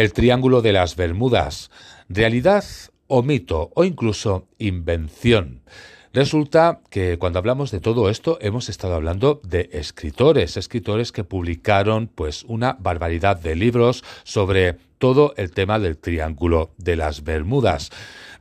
El Triángulo de las Bermudas. ¿Realidad o mito o incluso invención? Resulta que cuando hablamos de todo esto hemos estado hablando de escritores, escritores que publicaron pues una barbaridad de libros sobre todo el tema del Triángulo de las Bermudas.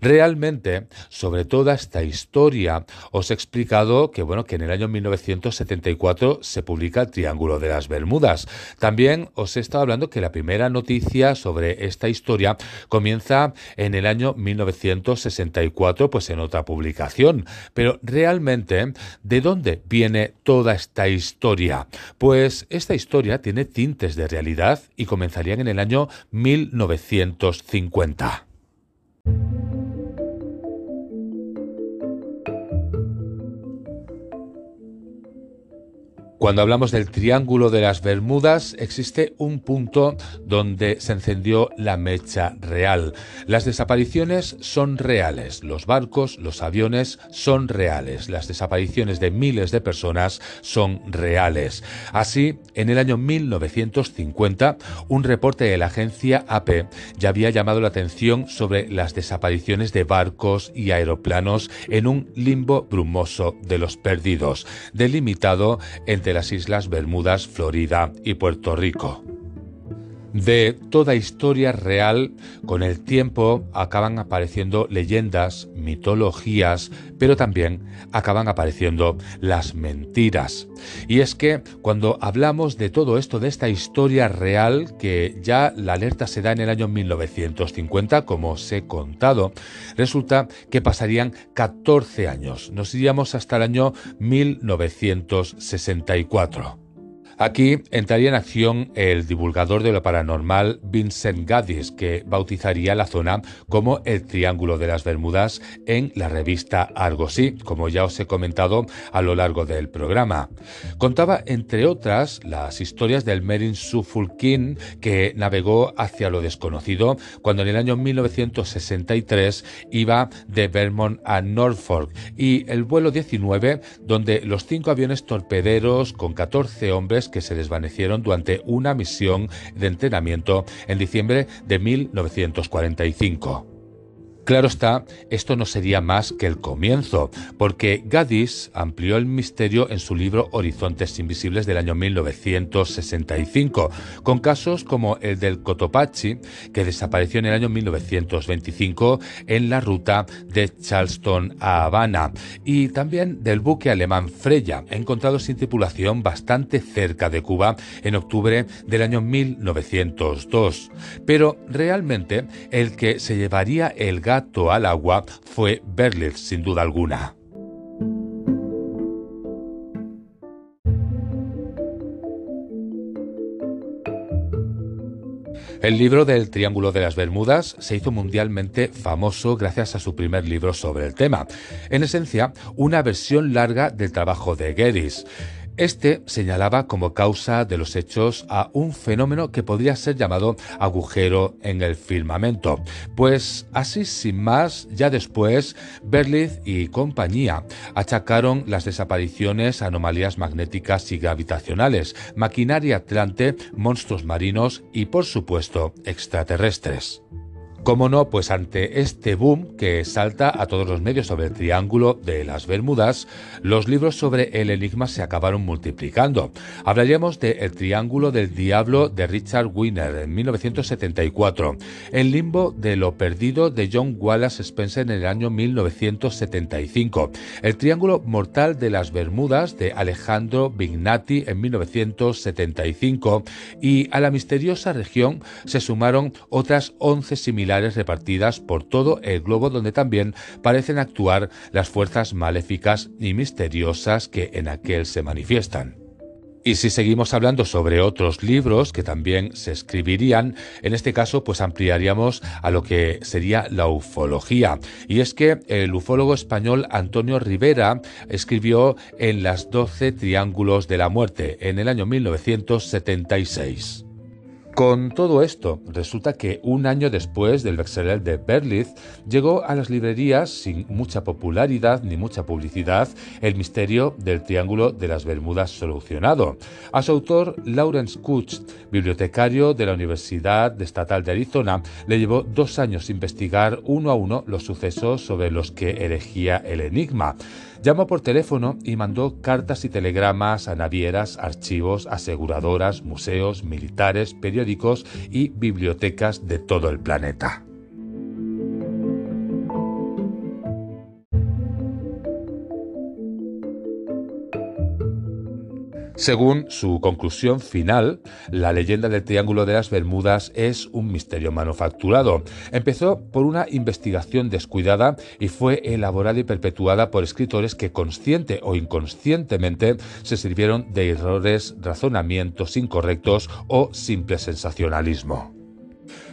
Realmente, sobre toda esta historia, os he explicado que, bueno, que en el año 1974 se publica el Triángulo de las Bermudas. También os he estado hablando que la primera noticia sobre esta historia comienza en el año 1964, pues en otra publicación. Pero realmente, ¿de dónde viene toda esta historia? Pues esta historia tiene tintes de realidad y comenzarían en el año 1950. Cuando hablamos del Triángulo de las Bermudas, existe un punto donde se encendió la mecha real. Las desapariciones son reales, los barcos, los aviones son reales, las desapariciones de miles de personas son reales. Así, en el año 1950, un reporte de la agencia AP ya había llamado la atención sobre las desapariciones de barcos y aeroplanos en un limbo brumoso de los perdidos, delimitado entre las Islas Bermudas, Florida y Puerto Rico. De toda historia real, con el tiempo acaban apareciendo leyendas, mitologías, pero también acaban apareciendo las mentiras. Y es que cuando hablamos de todo esto, de esta historia real, que ya la alerta se da en el año 1950, como os he contado, resulta que pasarían 14 años. Nos iríamos hasta el año 1964. Aquí entraría en acción el divulgador de lo paranormal Vincent Gaddis, que bautizaría la zona como el Triángulo de las Bermudas en la revista Argosy, como ya os he comentado a lo largo del programa. Contaba, entre otras, las historias del Merin Suffolkin, que navegó hacia lo desconocido cuando en el año 1963 iba de Vermont a Norfolk, y el vuelo 19, donde los cinco aviones torpederos con 14 hombres que se desvanecieron durante una misión de entrenamiento en diciembre de 1945. Claro está, esto no sería más que el comienzo, porque Gaddis amplió el misterio en su libro Horizontes Invisibles del año 1965, con casos como el del Cotopaxi, que desapareció en el año 1925 en la ruta de Charleston a Habana, y también del buque alemán Freya, encontrado sin tripulación bastante cerca de Cuba en octubre del año 1902. Pero realmente el que se llevaría el gas al agua fue Berlitz, sin duda alguna. El libro del Triángulo de las Bermudas se hizo mundialmente famoso gracias a su primer libro sobre el tema. En esencia, una versión larga del trabajo de Geddes. Este señalaba como causa de los hechos a un fenómeno que podría ser llamado agujero en el firmamento. Pues así sin más, ya después, Berlitz y compañía achacaron las desapariciones a anomalías magnéticas y gravitacionales, maquinaria atlante, monstruos marinos y, por supuesto, extraterrestres. ¿Cómo no? Pues ante este boom que salta a todos los medios sobre el Triángulo de las Bermudas, los libros sobre el enigma se acabaron multiplicando. Hablaríamos de El Triángulo del Diablo de Richard Wiener en 1974, El Limbo de lo Perdido de John Wallace Spencer en el año 1975, El Triángulo Mortal de las Bermudas de Alejandro Vignati en 1975 y a la misteriosa región se sumaron otras 11 similares repartidas por todo el globo donde también parecen actuar las fuerzas maléficas y misteriosas que en aquel se manifiestan. Y si seguimos hablando sobre otros libros que también se escribirían, en este caso pues ampliaríamos a lo que sería la ufología. Y es que el ufólogo español Antonio Rivera escribió en las 12 Triángulos de la Muerte en el año 1976. Con todo esto, resulta que un año después del bestseller de Berlitz, llegó a las librerías sin mucha popularidad ni mucha publicidad El misterio del Triángulo de las Bermudas solucionado. A su autor, Lawrence Kutch, bibliotecario de la Universidad Estatal de Arizona, le llevó dos años investigar uno a uno los sucesos sobre los que elegía el enigma. Llamó por teléfono y mandó cartas y telegramas a navieras, archivos, aseguradoras, museos, militares, periódicos y bibliotecas de todo el planeta. Según su conclusión final, la leyenda del Triángulo de las Bermudas es un misterio manufacturado. Empezó por una investigación descuidada y fue elaborada y perpetuada por escritores que consciente o inconscientemente se sirvieron de errores, razonamientos incorrectos o simple sensacionalismo.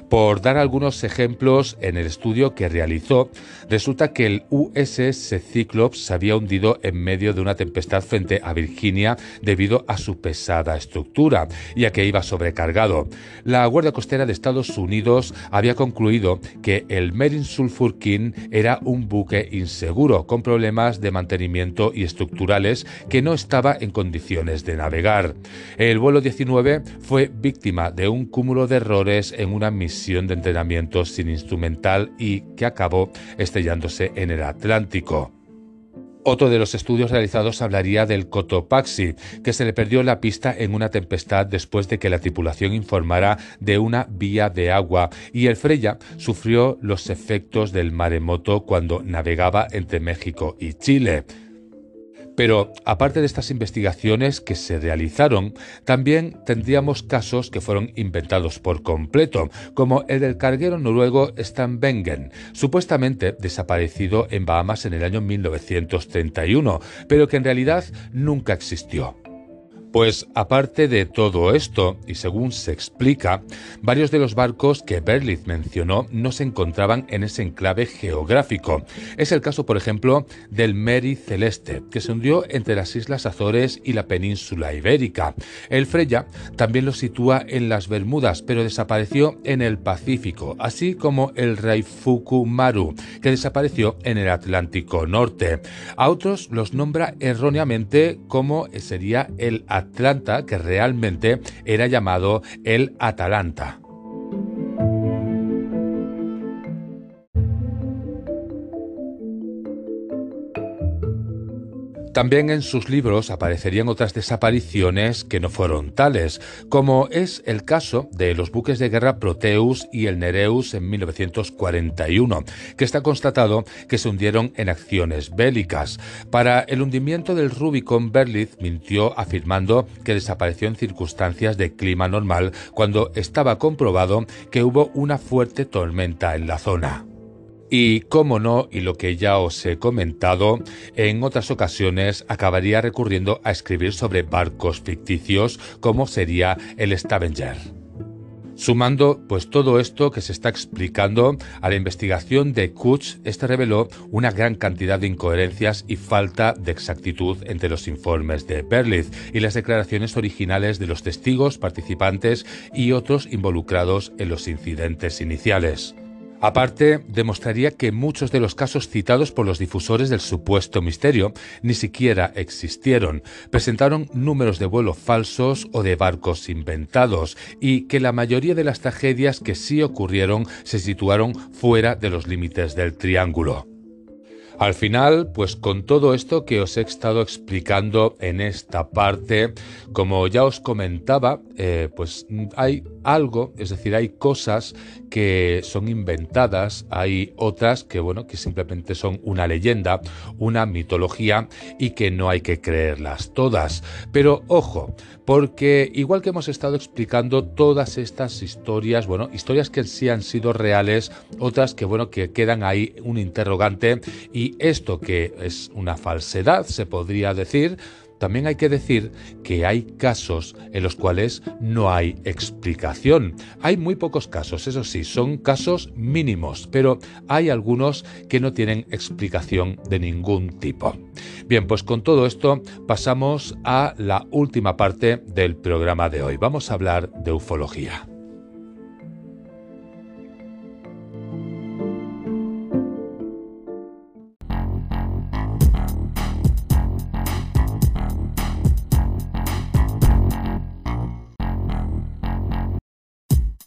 Por dar algunos ejemplos, en el estudio que realizó, resulta que el USS Cyclops se había hundido en medio de una tempestad frente a Virginia debido a su pesada estructura, ya que iba sobrecargado. La Guardia Costera de Estados Unidos había concluido que el Merin Sulphur King era un buque inseguro, con problemas de mantenimiento y estructurales que no estaba en condiciones de navegar. El vuelo 19 fue víctima de un cúmulo de errores en una misión de entrenamiento sin instrumental y que acabó estrellándose en el Atlántico. Otro de los estudios realizados hablaría del Cotopaxi, que se le perdió la pista en una tempestad después de que la tripulación informara de una vía de agua y el Freya sufrió los efectos del maremoto cuando navegaba entre México y Chile. Pero aparte de estas investigaciones que se realizaron, también tendríamos casos que fueron inventados por completo, como el del carguero noruego Stan supuestamente desaparecido en Bahamas en el año 1931, pero que en realidad nunca existió. Pues aparte de todo esto, y según se explica, varios de los barcos que Berlitz mencionó no se encontraban en ese enclave geográfico. Es el caso, por ejemplo, del Mary Celeste, que se hundió entre las Islas Azores y la península ibérica. El Freya también lo sitúa en las Bermudas, pero desapareció en el Pacífico, así como el Raifuku Maru, que desapareció en el Atlántico Norte. A otros los nombra erróneamente como sería el Atlántico Atlanta, que realmente era llamado el Atalanta. También en sus libros aparecerían otras desapariciones que no fueron tales, como es el caso de los buques de guerra Proteus y el Nereus en 1941, que está constatado que se hundieron en acciones bélicas. Para el hundimiento del Rubicon, Berlitz mintió afirmando que desapareció en circunstancias de clima normal cuando estaba comprobado que hubo una fuerte tormenta en la zona. Y cómo no, y lo que ya os he comentado, en otras ocasiones acabaría recurriendo a escribir sobre barcos ficticios como sería el Stavanger. Sumando pues todo esto que se está explicando a la investigación de Kutch, este reveló una gran cantidad de incoherencias y falta de exactitud entre los informes de Berlitz y las declaraciones originales de los testigos, participantes y otros involucrados en los incidentes iniciales. Aparte, demostraría que muchos de los casos citados por los difusores del supuesto misterio ni siquiera existieron, presentaron números de vuelo falsos o de barcos inventados, y que la mayoría de las tragedias que sí ocurrieron se situaron fuera de los límites del triángulo. Al final, pues con todo esto que os he estado explicando en esta parte, como ya os comentaba, eh, pues hay algo, es decir, hay cosas que son inventadas, hay otras que, bueno, que simplemente son una leyenda, una mitología y que no hay que creerlas todas. Pero ojo, porque igual que hemos estado explicando todas estas historias, bueno, historias que sí han sido reales, otras que, bueno, que quedan ahí un interrogante y esto que es una falsedad, se podría decir, también hay que decir que hay casos en los cuales no hay explicación. Hay muy pocos casos, eso sí, son casos mínimos, pero hay algunos que no tienen explicación de ningún tipo. Bien, pues con todo esto pasamos a la última parte del programa de hoy. Vamos a hablar de ufología.